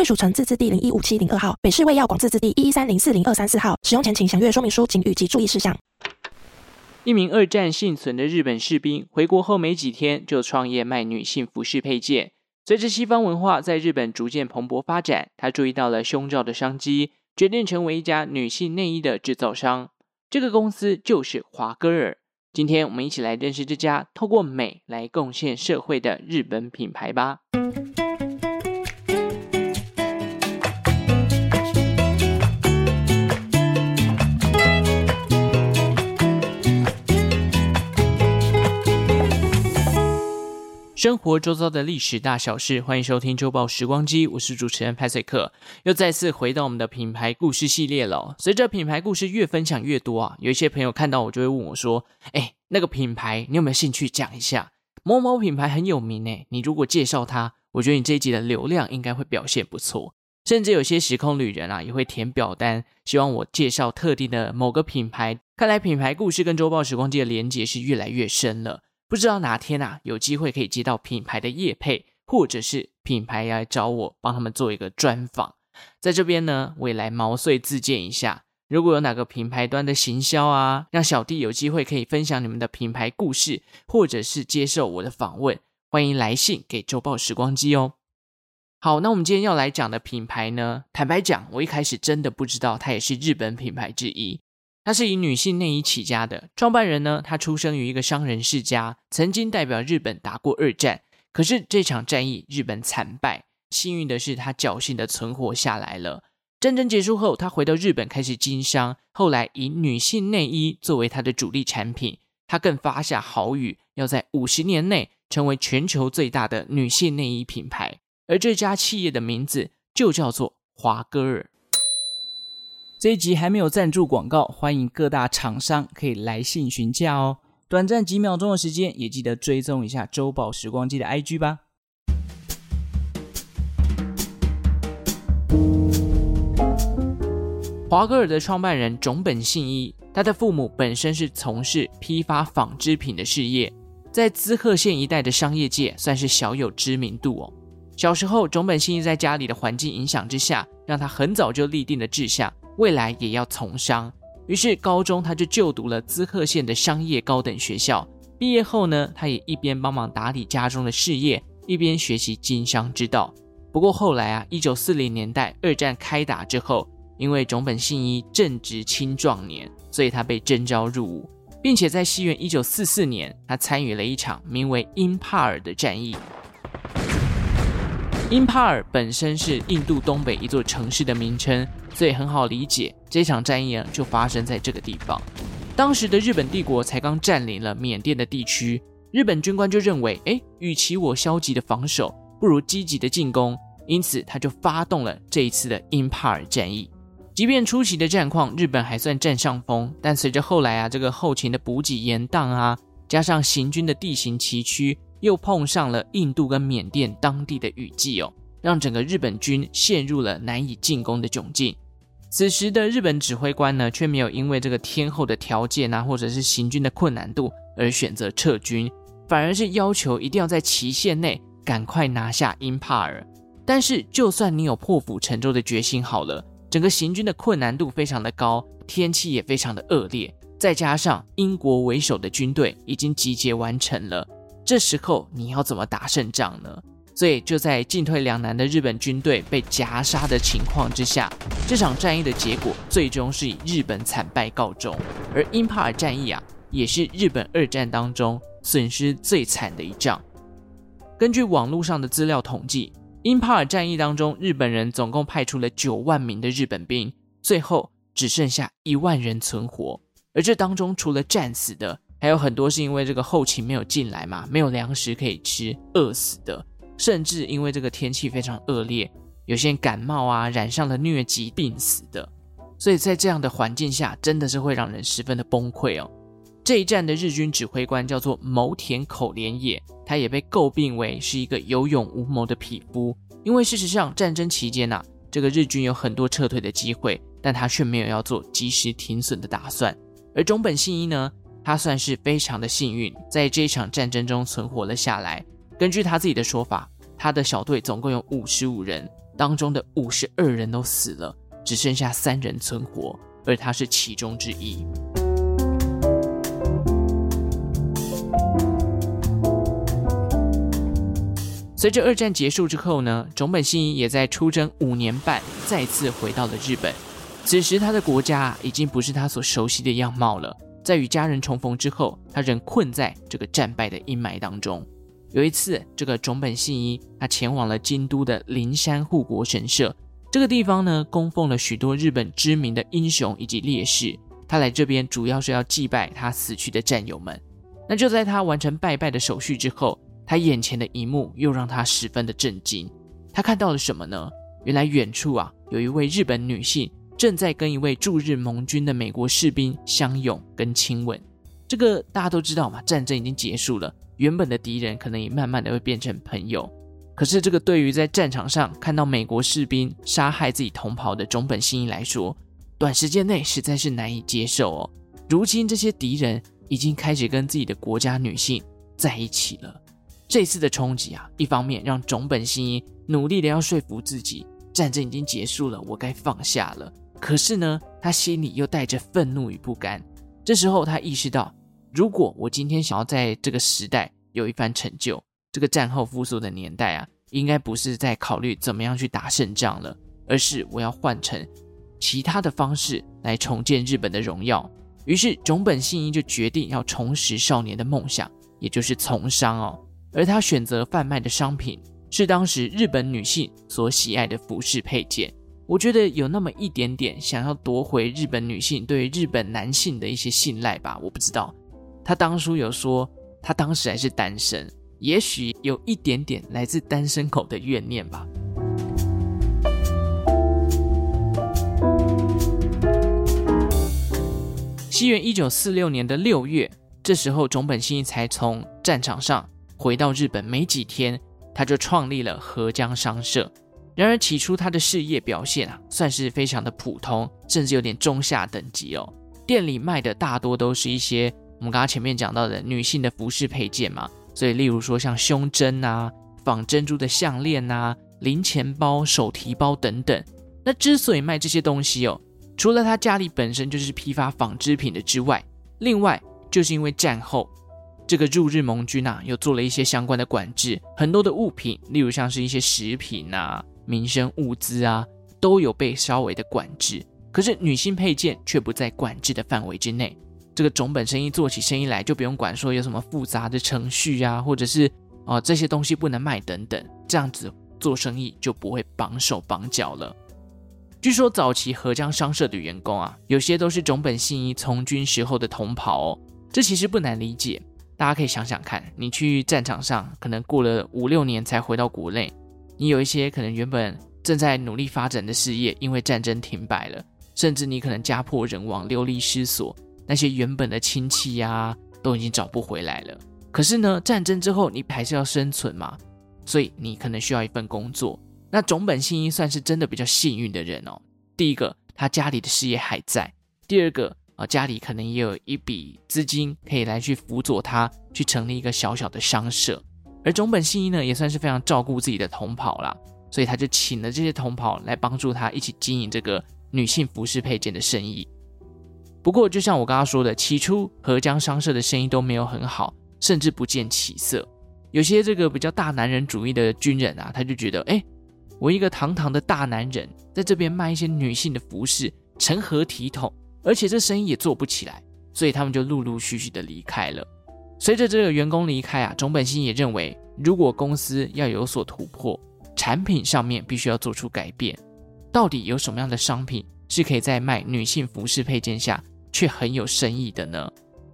贵属城自治地零一五七零二号，北市卫药广自治地一一三零四零二三四号。使用前请详阅说明书、警语及注意事项。一名二战幸存的日本士兵回国后没几天，就创业卖女性服饰配件。随着西方文化在日本逐渐蓬勃发展，他注意到了胸罩的商机，决定成为一家女性内衣的制造商。这个公司就是华歌尔。今天我们一起来认识这家透过美来贡献社会的日本品牌吧。生活周遭的历史大小事，欢迎收听周报时光机，我是主持人派翠克，又再次回到我们的品牌故事系列了。随着品牌故事越分享越多啊，有一些朋友看到我就会问我说：“哎，那个品牌你有没有兴趣讲一下？某某品牌很有名诶，你如果介绍它，我觉得你这一集的流量应该会表现不错。甚至有些时空旅人啊，也会填表单，希望我介绍特定的某个品牌。看来品牌故事跟周报时光机的连接是越来越深了。”不知道哪天啊，有机会可以接到品牌的业配，或者是品牌来找我帮他们做一个专访。在这边呢，我也来毛遂自荐一下。如果有哪个品牌端的行销啊，让小弟有机会可以分享你们的品牌故事，或者是接受我的访问，欢迎来信给周报时光机哦。好，那我们今天要来讲的品牌呢，坦白讲，我一开始真的不知道它也是日本品牌之一。他是以女性内衣起家的创办人呢，他出生于一个商人世家，曾经代表日本打过二战。可是这场战役日本惨败，幸运的是他侥幸的存活下来了。战争结束后，他回到日本开始经商，后来以女性内衣作为他的主力产品。他更发下豪语，要在五十年内成为全球最大的女性内衣品牌。而这家企业的名字就叫做华歌尔。这一集还没有赞助广告，欢迎各大厂商可以来信询价哦。短暂几秒钟的时间，也记得追踪一下周报时光机的 IG 吧。华歌尔的创办人塚本信一，他的父母本身是从事批发纺织品的事业，在滋贺县一带的商业界算是小有知名度哦。小时候，塚本信一在家里的环境影响之下，让他很早就立定了志向。未来也要从商，于是高中他就就读了滋贺县的商业高等学校。毕业后呢，他也一边帮忙打理家中的事业，一边学习经商之道。不过后来啊，一九四零年代二战开打之后，因为种本信一正值青壮年，所以他被征召入伍，并且在西元一九四四年，他参与了一场名为英帕尔的战役。英帕尔本身是印度东北一座城市的名称。所以很好理解，这场战役啊就发生在这个地方。当时的日本帝国才刚占领了缅甸的地区，日本军官就认为，哎，与其我消极的防守，不如积极的进攻，因此他就发动了这一次的英帕尔战役。即便初期的战况日本还算占上风，但随着后来啊这个后勤的补给延宕啊，加上行军的地形崎岖，又碰上了印度跟缅甸当地的雨季哦。让整个日本军陷入了难以进攻的窘境。此时的日本指挥官呢，却没有因为这个天候的条件啊，或者是行军的困难度而选择撤军，反而是要求一定要在期限内赶快拿下英帕尔。但是，就算你有破釜沉舟的决心好了，整个行军的困难度非常的高，天气也非常的恶劣，再加上英国为首的军队已经集结完成了，这时候你要怎么打胜仗呢？所以就在进退两难的日本军队被夹杀的情况之下，这场战役的结果最终是以日本惨败告终。而英帕尔战役啊，也是日本二战当中损失最惨的一仗。根据网络上的资料统计，英帕尔战役当中，日本人总共派出了九万名的日本兵，最后只剩下一万人存活。而这当中除了战死的，还有很多是因为这个后勤没有进来嘛，没有粮食可以吃，饿死的。甚至因为这个天气非常恶劣，有些人感冒啊，染上了疟疾病死的。所以在这样的环境下，真的是会让人十分的崩溃哦。这一战的日军指挥官叫做牟田口连也，他也被诟病为是一个有勇无谋的匹夫。因为事实上，战争期间呐、这个日军有很多撤退的机会，但他却没有要做及时停损的打算。而中本信一呢，他算是非常的幸运，在这一场战争中存活了下来。根据他自己的说法，他的小队总共有五十五人，当中的五十二人都死了。只剩下三人存活，而他是其中之一。随着二战结束之后呢，种本信一也在出征五年半，再次回到了日本。此时他的国家已经不是他所熟悉的样貌了。在与家人重逢之后，他仍困在这个战败的阴霾当中。有一次，这个种本信一他前往了京都的灵山护国神社。这个地方呢，供奉了许多日本知名的英雄以及烈士。他来这边主要是要祭拜他死去的战友们。那就在他完成拜拜的手续之后，他眼前的一幕又让他十分的震惊。他看到了什么呢？原来远处啊，有一位日本女性正在跟一位驻日盟军的美国士兵相拥跟亲吻。这个大家都知道嘛，战争已经结束了，原本的敌人可能也慢慢的会变成朋友。可是，这个对于在战场上看到美国士兵杀害自己同袍的种本信一来说，短时间内实在是难以接受哦。如今，这些敌人已经开始跟自己的国家女性在一起了。这次的冲击啊，一方面让种本信一努力的要说服自己，战争已经结束了，我该放下了。可是呢，他心里又带着愤怒与不甘。这时候，他意识到，如果我今天想要在这个时代有一番成就，这个战后复苏的年代啊，应该不是在考虑怎么样去打胜仗了，而是我要换成其他的方式来重建日本的荣耀。于是种本信一就决定要重拾少年的梦想，也就是从商哦。而他选择贩卖的商品是当时日本女性所喜爱的服饰配件。我觉得有那么一点点想要夺回日本女性对日本男性的一些信赖吧。我不知道，他当初有说他当时还是单身。也许有一点点来自单身狗的怨念吧。西元一九四六年的六月，这时候塚本信一才从战场上回到日本没几天，他就创立了合江商社。然而起初他的事业表现啊，算是非常的普通，甚至有点中下等级哦。店里卖的大多都是一些我们刚刚前面讲到的女性的服饰配件嘛。所以，例如说像胸针啊、仿珍珠的项链啊、零钱包、手提包等等。那之所以卖这些东西哦，除了他家里本身就是批发纺织品的之外，另外就是因为战后这个驻日盟军啊，又做了一些相关的管制，很多的物品，例如像是一些食品啊、民生物资啊，都有被稍微的管制。可是女性配件却不在管制的范围之内。这个塚本生意做起生意来就不用管说有什么复杂的程序啊，或者是哦、这些东西不能卖等等，这样子做生意就不会绑手绑脚了。据说早期合江商社的员工啊，有些都是塚本信一从军时候的同袍哦，这其实不难理解。大家可以想想看，你去战场上可能过了五六年才回到国内，你有一些可能原本正在努力发展的事业，因为战争停摆了，甚至你可能家破人亡、流离失所。那些原本的亲戚呀、都已经找不回来了。可是呢，战争之后你还是要生存嘛，所以你可能需要一份工作。那塚本信一算是真的比较幸运的人哦。第一个，他家里的事业还在；第二个，啊，家里可能也有一笔资金可以来去辅佐他去成立一个小小的商社。而塚本信一呢，也算是非常照顾自己的同袍啦，所以他就请了这些同袍来帮助他一起经营这个女性服饰配件的生意。不过，就像我刚刚说的，起初合江商社的生意都没有很好，甚至不见起色。有些这个比较大男人主义的军人啊，他就觉得，哎，我一个堂堂的大男人，在这边卖一些女性的服饰，成何体统？而且这生意也做不起来，所以他们就陆陆续续的离开了。随着这个员工离开啊，塚本心也认为，如果公司要有所突破，产品上面必须要做出改变。到底有什么样的商品是可以在卖女性服饰配件下，却很有深意的呢？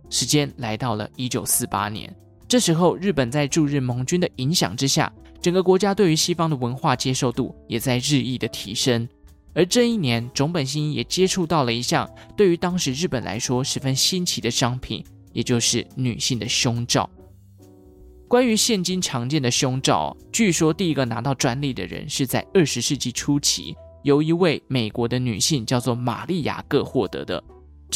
时间来到了一九四八年，这时候日本在驻日盟军的影响之下，整个国家对于西方的文化接受度也在日益的提升。而这一年，种本信一也接触到了一项对于当时日本来说十分新奇的商品，也就是女性的胸罩。关于现今常见的胸罩，据说第一个拿到专利的人是在二十世纪初期，由一位美国的女性叫做玛丽亚各获得的。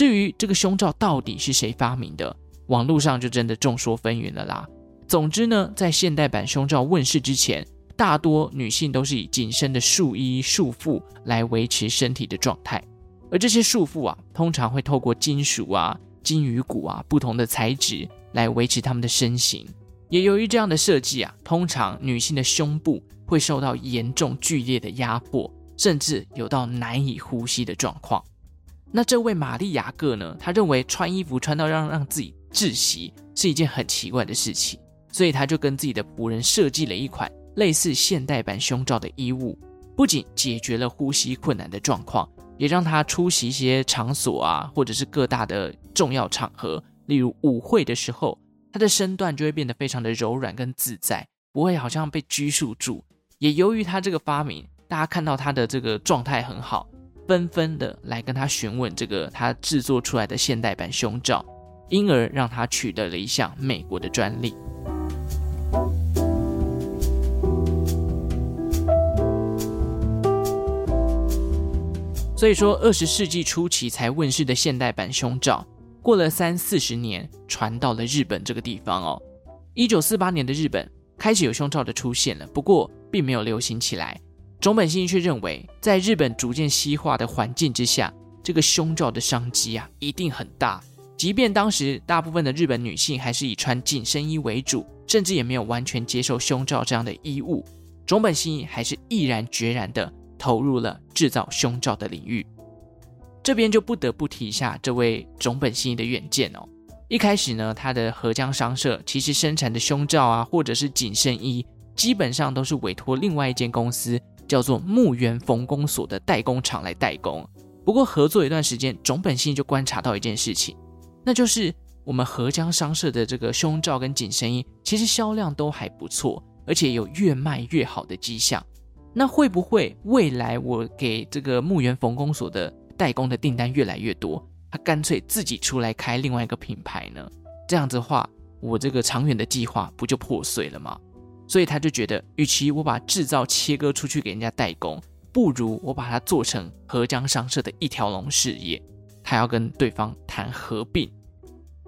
至于这个胸罩到底是谁发明的，网络上就真的众说纷纭了啦。总之呢，在现代版胸罩问世之前，大多女性都是以紧身的束衣束腹来维持身体的状态，而这些束缚啊，通常会透过金属啊、金鱼骨啊不同的材质来维持她们的身形。也由于这样的设计啊，通常女性的胸部会受到严重剧烈的压迫，甚至有到难以呼吸的状况。那这位玛丽亚各呢，她认为穿衣服穿到让让自己窒息是一件很奇怪的事情。所以他就跟自己的仆人设计了一款类似现代版胸罩的衣物，不仅解决了呼吸困难的状况，也让他出席一些场所啊，或者是各大的重要场合，例如舞会的时候，他的身段就会变得非常的柔软跟自在，不会好像被拘束住。也由于他这个发明，大家看到他的这个状态很好，纷纷的来跟他询问这个他制作出来的现代版胸罩，因而让他取得了一项美国的专利。所以说，二十世纪初期才问世的现代版胸罩，过了三四十年，传到了日本这个地方哦。一九四八年的日本开始有胸罩的出现了，不过并没有流行起来。塚本信一却认为，在日本逐渐西化的环境之下，这个胸罩的商机啊一定很大。即便当时大部分的日本女性还是以穿紧身衣为主，甚至也没有完全接受胸罩这样的衣物，塚本信一还是毅然决然的。投入了制造胸罩的领域，这边就不得不提一下这位塚本信一的远见哦。一开始呢，他的合江商社其实生产的胸罩啊，或者是紧身衣，基本上都是委托另外一间公司叫做木原缝工所的代工厂来代工。不过合作一段时间，塚本信就观察到一件事情，那就是我们合江商社的这个胸罩跟紧身衣，其实销量都还不错，而且有越卖越好的迹象。那会不会未来我给这个木原缝工所的代工的订单越来越多，他干脆自己出来开另外一个品牌呢？这样子的话，我这个长远的计划不就破碎了吗？所以他就觉得，与其我把制造切割出去给人家代工，不如我把它做成合江商社的一条龙事业。他要跟对方谈合并，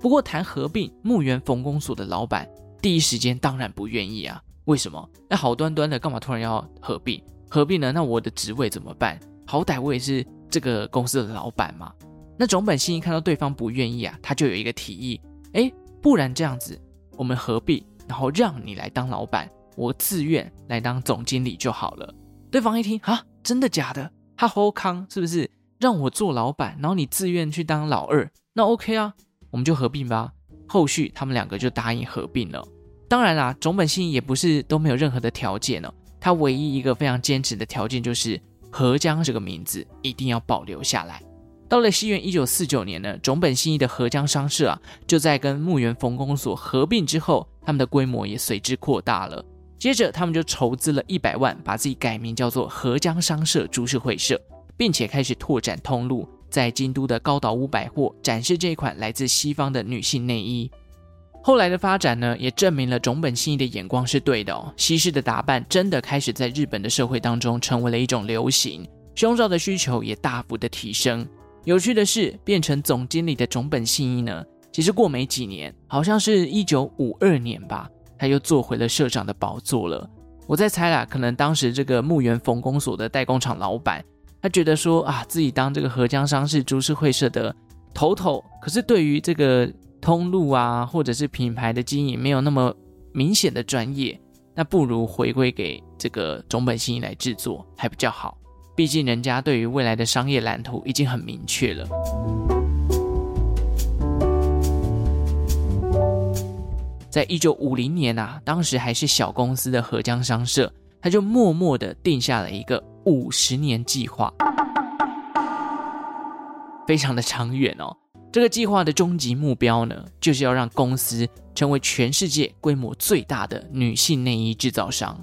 不过谈合并，木原缝工所的老板第一时间当然不愿意啊。为什么？那好端端的，干嘛突然要合并？合并呢？那我的职位怎么办？好歹我也是这个公司的老板嘛。那塚本心一看到对方不愿意啊，他就有一个提议：哎，不然这样子，我们合并，然后让你来当老板，我自愿来当总经理就好了。对方一听啊，真的假的？他好康是不是？让我做老板，然后你自愿去当老二，那 OK 啊，我们就合并吧。后续他们两个就答应合并了。当然啦，塚本信一也不是都没有任何的条件哦。他唯一一个非常坚持的条件就是合江这个名字一定要保留下来。到了西元一九四九年呢，塚本信一的合江商社啊，就在跟木原缝工所合并之后，他们的规模也随之扩大了。接着，他们就筹资了一百万，把自己改名叫做合江商社株式会社，并且开始拓展通路，在京都的高岛屋百货展示这一款来自西方的女性内衣。后来的发展呢，也证明了种本信一的眼光是对的哦。西式的打扮真的开始在日本的社会当中成为了一种流行，胸罩的需求也大幅的提升。有趣的是，变成总经理的种本信一呢，其实过没几年，好像是一九五二年吧，他又坐回了社长的宝座了。我在猜啦，可能当时这个木原缝工所的代工厂老板，他觉得说啊，自己当这个合江商事株式会社的头头，可是对于这个。通路啊，或者是品牌的经营没有那么明显的专业，那不如回归给这个塚本信一来制作还比较好。毕竟人家对于未来的商业蓝图已经很明确了。在一九五零年啊，当时还是小公司的合江商社，他就默默的定下了一个五十年计划，非常的长远哦。这个计划的终极目标呢，就是要让公司成为全世界规模最大的女性内衣制造商。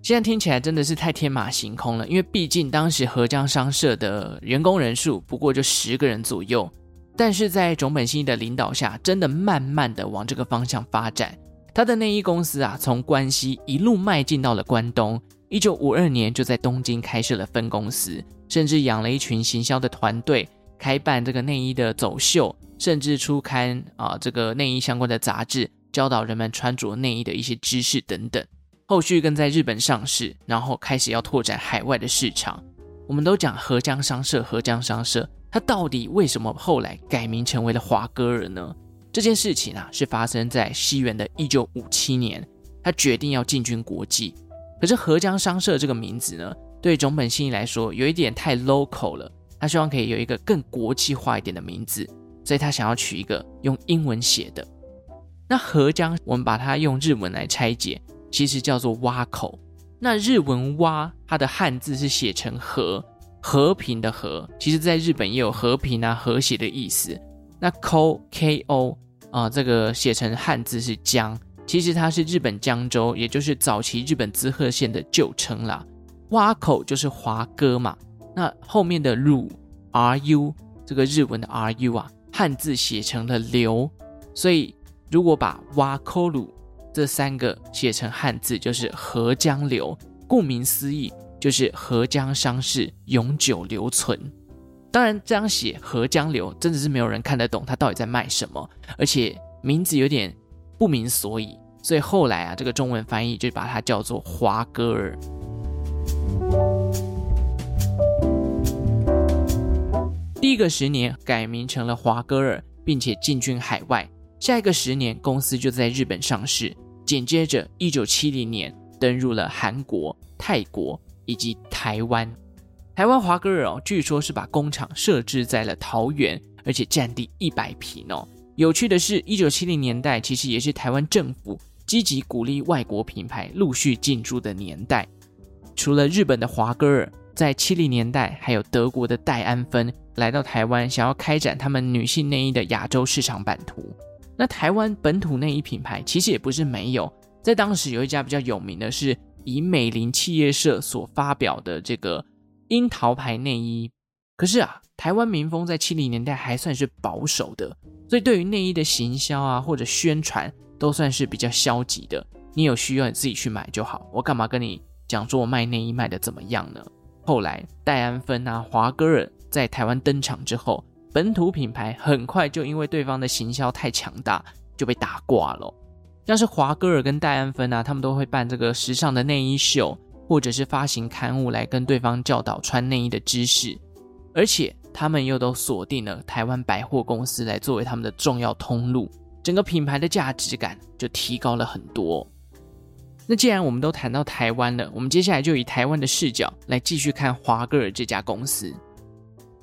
现在听起来真的是太天马行空了，因为毕竟当时合江商社的员工人数不过就十个人左右，但是在种本信一的领导下，真的慢慢的往这个方向发展。他的内衣公司啊，从关西一路迈进到了关东，一九五二年就在东京开设了分公司，甚至养了一群行销的团队，开办这个内衣的走秀，甚至出刊啊这个内衣相关的杂志，教导人们穿着内衣的一些知识等等。后续更在日本上市，然后开始要拓展海外的市场。我们都讲合江商社，合江商社，他到底为什么后来改名成为了华歌尔呢？这件事情啊，是发生在西元的一九五七年，他决定要进军国际。可是合江商社这个名字呢，对总本信一来说有一点太 local 了，他希望可以有一个更国际化一点的名字，所以他想要取一个用英文写的。那合江，我们把它用日文来拆解。其实叫做蛙口，那日文蛙，它的汉字是写成和，和平的和。其实，在日本也有和平啊、和谐的意思。那 ko k o 啊，这个写成汉字是江，其实它是日本江州，也就是早期日本滋贺县的旧称啦。蛙口就是华歌嘛，那后面的鲁 r u 这个日文的 r u 啊，汉字写成了流，所以如果把蛙口鲁。这三个写成汉字就是合江流，顾名思义就是合江商事永久留存。当然，这样写合江流真的是没有人看得懂他到底在卖什么，而且名字有点不明所以，所以后来啊，这个中文翻译就把它叫做华歌尔。第一个十年改名成了华歌尔，并且进军海外。下一个十年，公司就在日本上市。紧接着，一九七零年登入了韩国、泰国以及台湾。台湾华歌尔哦，据说是把工厂设置在了桃园，而且占地一百坪哦。有趣的是，一九七零年代其实也是台湾政府积极鼓励外国品牌陆续进驻的年代。除了日本的华歌尔，在七零年代还有德国的戴安芬来到台湾，想要开展他们女性内衣的亚洲市场版图。那台湾本土内衣品牌其实也不是没有，在当时有一家比较有名的是以美林企业社所发表的这个樱桃牌内衣。可是啊，台湾民风在七零年代还算是保守的，所以对于内衣的行销啊或者宣传都算是比较消极的。你有需要你自己去买就好，我干嘛跟你讲说我卖内衣卖的怎么样呢？后来戴安芬啊、华歌尔在台湾登场之后。本土品牌很快就因为对方的行销太强大，就被打挂了。像是华歌尔跟戴安芬啊，他们都会办这个时尚的内衣秀，或者是发行刊物来跟对方教导穿内衣的知识。而且他们又都锁定了台湾百货公司来作为他们的重要通路，整个品牌的价值感就提高了很多。那既然我们都谈到台湾了，我们接下来就以台湾的视角来继续看华歌尔这家公司。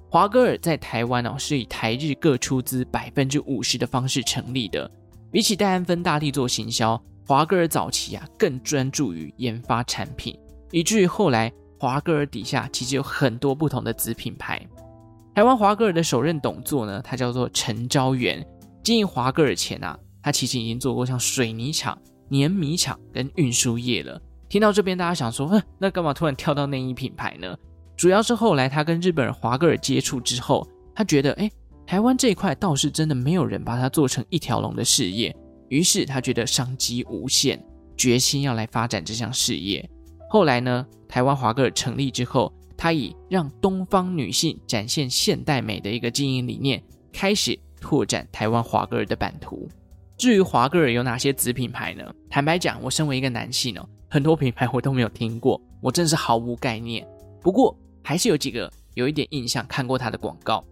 华歌尔在台湾哦，是以台日各出资百分之五十的方式成立的。比起戴安芬大力做行销，华歌尔早期啊更专注于研发产品，以至于后来华歌尔底下其实有很多不同的子品牌。台湾华歌尔的首任董座呢，他叫做陈昭元。经营华歌尔前啊，他其实已经做过像水泥厂、碾米厂跟运输业了。听到这边，大家想说，哼，那干嘛突然跳到内衣品牌呢？主要是后来他跟日本人华歌尔接触之后，他觉得，哎，台湾这一块倒是真的没有人把它做成一条龙的事业，于是他觉得商机无限，决心要来发展这项事业。后来呢，台湾华歌尔成立之后，他以让东方女性展现现代美的一个经营理念，开始拓展台湾华歌尔的版图。至于华歌尔有哪些子品牌呢？坦白讲，我身为一个男性哦，很多品牌我都没有听过，我真是毫无概念。不过，还是有几个有一点印象，看过他的广告，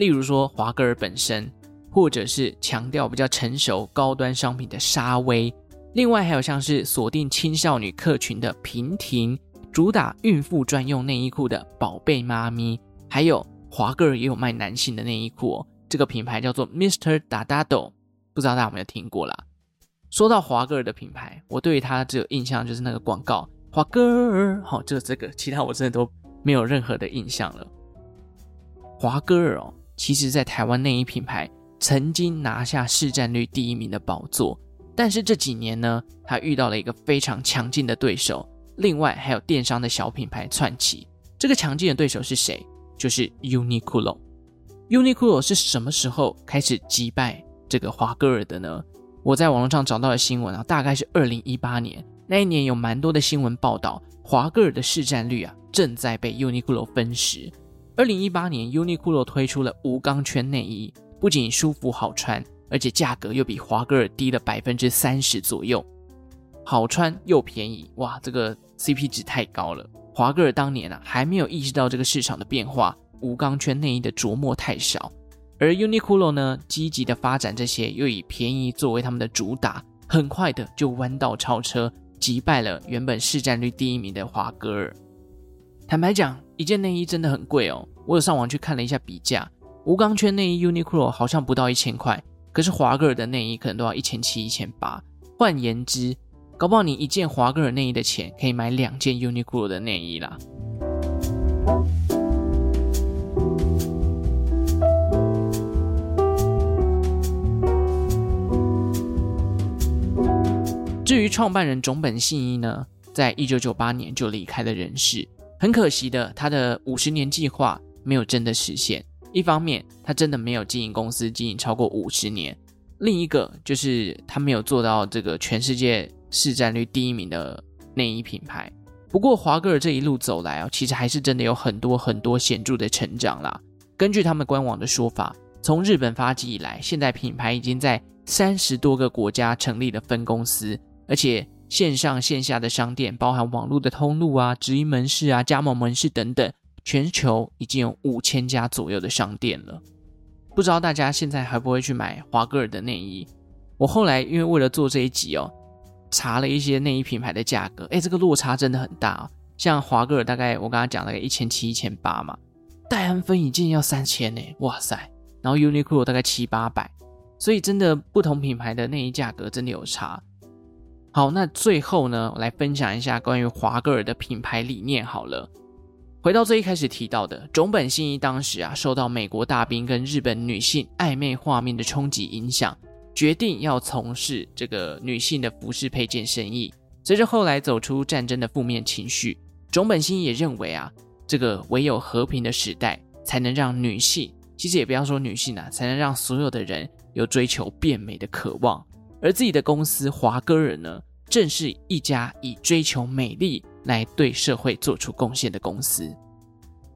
例如说华歌尔本身，或者是强调比较成熟高端商品的沙威，另外还有像是锁定青少女客群的平婷，主打孕妇专用内衣裤的宝贝妈咪，还有华歌尔也有卖男性的内衣裤哦，这个品牌叫做 Mr. Dadado，不知道大家有没有听过啦？说到华歌尔的品牌，我对于他只有印象就是那个广告。华歌尔，好，就是这个，其他我真的都没有任何的印象了。华歌尔哦，其实在台湾内衣品牌曾经拿下市占率第一名的宝座，但是这几年呢，他遇到了一个非常强劲的对手，另外还有电商的小品牌窜起。这个强劲的对手是谁？就是 Uniqlo。Uniqlo 是什么时候开始击败这个华歌尔的呢？我在网络上找到的新闻啊，大概是二零一八年，那一年有蛮多的新闻报道，华歌尔的市占率啊正在被 Uniqlo 分食。二零一八年，Uniqlo 推出了无钢圈内衣，不仅舒服好穿，而且价格又比华歌尔低了百分之三十左右，好穿又便宜，哇，这个 CP 值太高了。华歌尔当年啊还没有意识到这个市场的变化。无钢圈内衣的琢磨太少，而 Uniqlo 呢，积极的发展这些，又以便宜作为他们的主打，很快的就弯道超车，击败了原本市占率第一名的华歌尔。坦白讲，一件内衣真的很贵哦，我有上网去看了一下比价，无钢圈内衣 Uniqlo 好像不到一千块，可是华歌尔的内衣可能都要一千七、一千八。换言之，搞不好你一件华歌尔内衣的钱，可以买两件 Uniqlo 的内衣啦。至于创办人塚本信一呢，在一九九八年就离开了人世。很可惜的，他的五十年计划没有真的实现。一方面，他真的没有经营公司经营超过五十年；另一个就是他没有做到这个全世界市占率第一名的内衣品牌。不过，华歌尔这一路走来啊，其实还是真的有很多很多显著的成长啦。根据他们官网的说法，从日本发迹以来，现在品牌已经在三十多个国家成立了分公司。而且线上线下的商店，包含网络的通路啊、直营门市啊、加盟门市等等，全球已经有五千家左右的商店了。不知道大家现在还不会去买华歌尔的内衣？我后来因为为了做这一集哦，查了一些内衣品牌的价格，哎，这个落差真的很大哦。像华歌尔大概我刚刚讲了个一千七、一千八嘛，戴安芬一件要三千呢，哇塞！然后 Uniqlo 大概七八百，所以真的不同品牌的内衣价格真的有差。好，那最后呢，我来分享一下关于华歌尔的品牌理念。好了，回到最一开始提到的，种本信一当时啊，受到美国大兵跟日本女性暧昧画面的冲击影响，决定要从事这个女性的服饰配件生意。随着后来走出战争的负面情绪，种本信一也认为啊，这个唯有和平的时代，才能让女性，其实也不要说女性啊，才能让所有的人有追求变美的渴望。而自己的公司华歌尔呢，正是一家以追求美丽来对社会做出贡献的公司。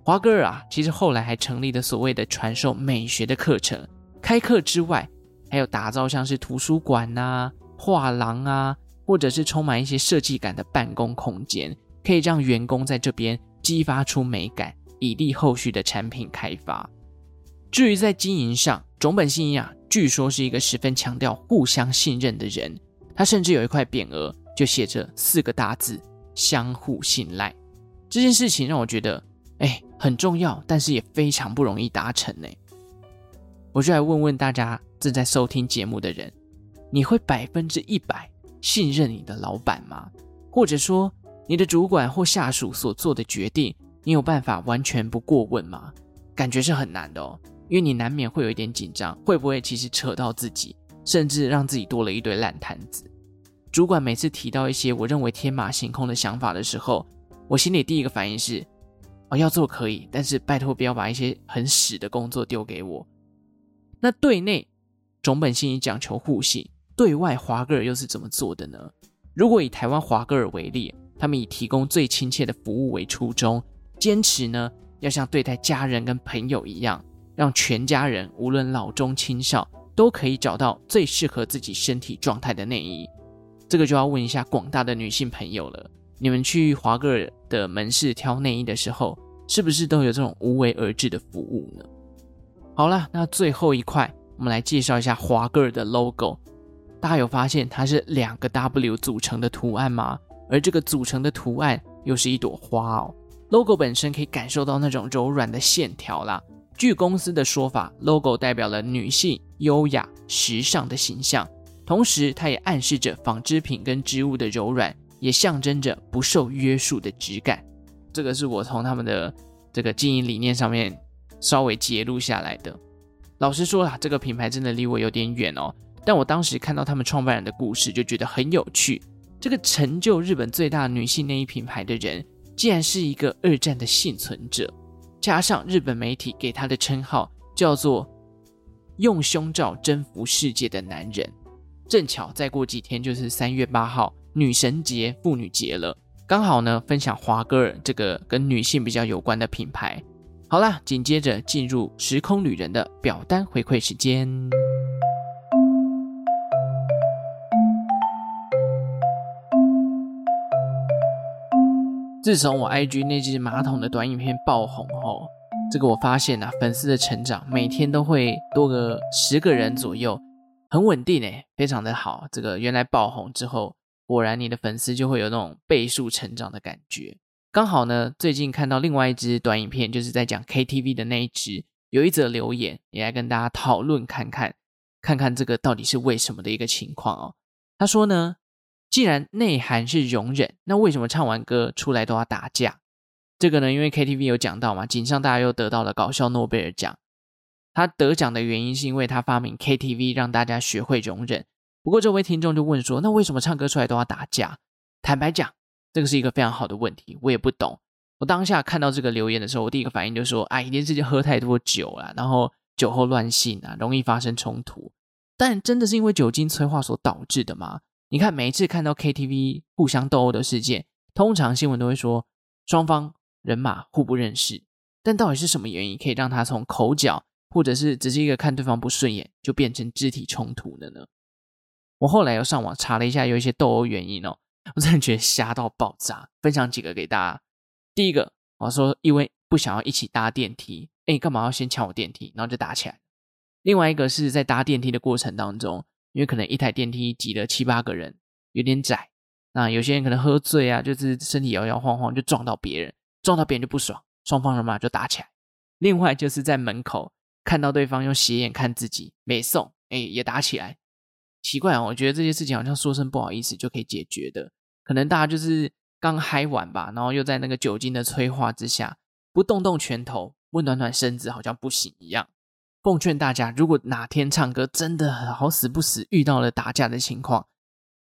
华歌尔啊，其实后来还成立了所谓的传授美学的课程，开课之外，还有打造像是图书馆啊、画廊啊，或者是充满一些设计感的办公空间，可以让员工在这边激发出美感，以利后续的产品开发。至于在经营上，塚本信一啊。据说是一个十分强调互相信任的人，他甚至有一块匾额，就写着四个大字：相互信赖。这件事情让我觉得，哎，很重要，但是也非常不容易达成呢。我就来问问大家正在收听节目的人，你会百分之一百信任你的老板吗？或者说，你的主管或下属所做的决定，你有办法完全不过问吗？感觉是很难的哦。因为你难免会有一点紧张，会不会其实扯到自己，甚至让自己多了一堆烂摊子？主管每次提到一些我认为天马行空的想法的时候，我心里第一个反应是：哦，要做可以，但是拜托不要把一些很屎的工作丢给我。那对内，总本信一讲求互信；对外，华歌尔又是怎么做的呢？如果以台湾华歌尔为例，他们以提供最亲切的服务为初衷，坚持呢要像对待家人跟朋友一样。让全家人无论老中青少都可以找到最适合自己身体状态的内衣，这个就要问一下广大的女性朋友了。你们去华歌尔的门市挑内衣的时候，是不是都有这种无为而治的服务呢？好了，那最后一块，我们来介绍一下华歌尔的 logo。大家有发现它是两个 W 组成的图案吗？而这个组成的图案又是一朵花哦。logo 本身可以感受到那种柔软的线条啦。据公司的说法，logo 代表了女性优雅、时尚的形象，同时它也暗示着纺织品跟织物的柔软，也象征着不受约束的质感。这个是我从他们的这个经营理念上面稍微揭露下来的。老实说啦，这个品牌真的离我有点远哦。但我当时看到他们创办人的故事，就觉得很有趣。这个成就日本最大女性内衣品牌的人，竟然是一个二战的幸存者，加上日本媒体给他的称号叫做“用胸罩征服世界的男人”。正巧再过几天就是三月八号女神节、妇女节了，刚好呢分享华歌尔这个跟女性比较有关的品牌。好啦，紧接着进入时空旅人的表单回馈时间。自从我 IG 那支马桶的短影片爆红后，这个我发现啊，粉丝的成长每天都会多个十个人左右，很稳定诶，非常的好。这个原来爆红之后，果然你的粉丝就会有那种倍数成长的感觉。刚好呢，最近看到另外一支短影片，就是在讲 KTV 的那一支，有一则留言，也来跟大家讨论看看，看看这个到底是为什么的一个情况哦。他说呢。既然内涵是容忍，那为什么唱完歌出来都要打架？这个呢，因为 KTV 有讲到嘛，井上大又得到了搞笑诺贝尔奖。他得奖的原因是因为他发明 KTV，让大家学会容忍。不过这位听众就问说，那为什么唱歌出来都要打架？坦白讲，这个是一个非常好的问题，我也不懂。我当下看到这个留言的时候，我第一个反应就是说，哎，一定是喝太多酒了，然后酒后乱性啊，容易发生冲突。但真的是因为酒精催化所导致的吗？你看，每一次看到 KTV 互相斗殴的事件，通常新闻都会说双方人马互不认识。但到底是什么原因可以让他从口角，或者是只是一个看对方不顺眼，就变成肢体冲突的呢？我后来又上网查了一下，有一些斗殴原因哦，我真的觉得瞎到爆炸。分享几个给大家。第一个，我说因为不想要一起搭电梯，哎，干嘛要先抢我电梯，然后就打起来。另外一个是在搭电梯的过程当中。因为可能一台电梯挤了七八个人，有点窄。那有些人可能喝醉啊，就是身体摇摇晃晃，就撞到别人，撞到别人就不爽，双方人马就打起来。另外就是在门口看到对方用斜眼看自己，没送，哎，也打起来。奇怪啊，我觉得这些事情好像说声不好意思就可以解决的，可能大家就是刚嗨完吧，然后又在那个酒精的催化之下，不动动拳头，不暖暖身子，好像不行一样。奉劝大家，如果哪天唱歌真的好死不死遇到了打架的情况，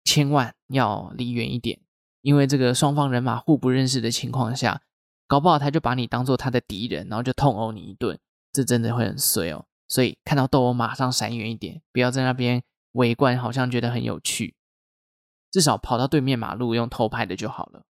千万要离远一点，因为这个双方人马互不认识的情况下，搞不好他就把你当做他的敌人，然后就痛殴你一顿，这真的会很衰哦。所以看到斗殴马上闪远一点，不要在那边围观，好像觉得很有趣，至少跑到对面马路用偷拍的就好了。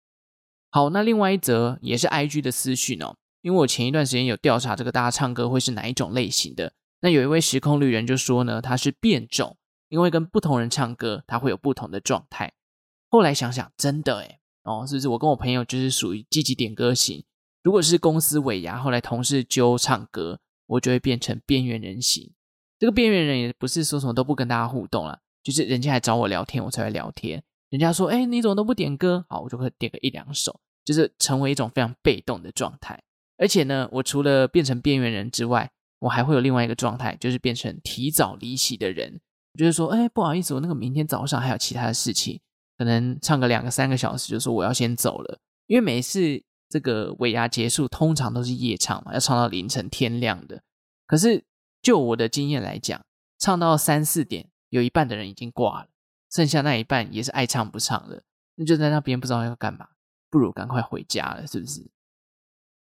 好，那另外一则也是 IG 的私讯哦。因为我前一段时间有调查这个大家唱歌会是哪一种类型的，那有一位时空旅人就说呢，他是变种，因为跟不同人唱歌，他会有不同的状态。后来想想，真的诶，哦，是不是我跟我朋友就是属于积极点歌型？如果是公司尾牙，后来同事揪唱歌，我就会变成边缘人型。这个边缘人也不是说什么都不跟大家互动了，就是人家来找我聊天，我才会聊天。人家说，哎，你怎么都不点歌？好，我就会点个一两首，就是成为一种非常被动的状态。而且呢，我除了变成边缘人之外，我还会有另外一个状态，就是变成提早离席的人。就是说，哎，不好意思，我那个明天早上还有其他的事情，可能唱个两个三个小时，就说我要先走了。因为每次这个尾牙结束，通常都是夜唱嘛，要唱到凌晨天亮的。可是就我的经验来讲，唱到三四点，有一半的人已经挂了，剩下那一半也是爱唱不唱的，那就在那边不知道要干嘛，不如赶快回家了，是不是？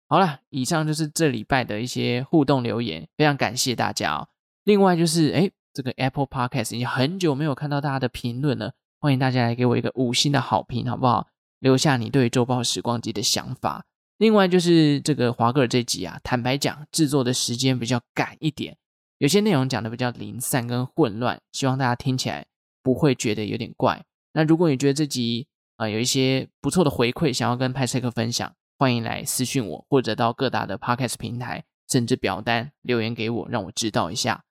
好了，以上就是这礼拜的一些互动留言，非常感谢大家哦。另外就是，哎，这个 Apple Podcast 已经很久没有看到大家的评论了，欢迎大家来给我一个五星的好评，好不好？留下你对周报时光机的想法。另外就是这个华歌尔这集啊，坦白讲，制作的时间比较赶一点，有些内容讲的比较零散跟混乱，希望大家听起来不会觉得有点怪。那如果你觉得这集啊、有一些不错的回馈，想要跟派翠克分享。欢迎来私讯我，或者到各大的 Podcast 平台，甚至表单留言给我，让我知道一下。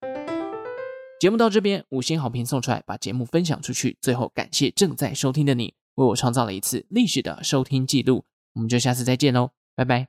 节目到这边，五星好评送出来，把节目分享出去。最后，感谢正在收听的你，为我创造了一次历史的收听记录。我们就下次再见喽，拜拜。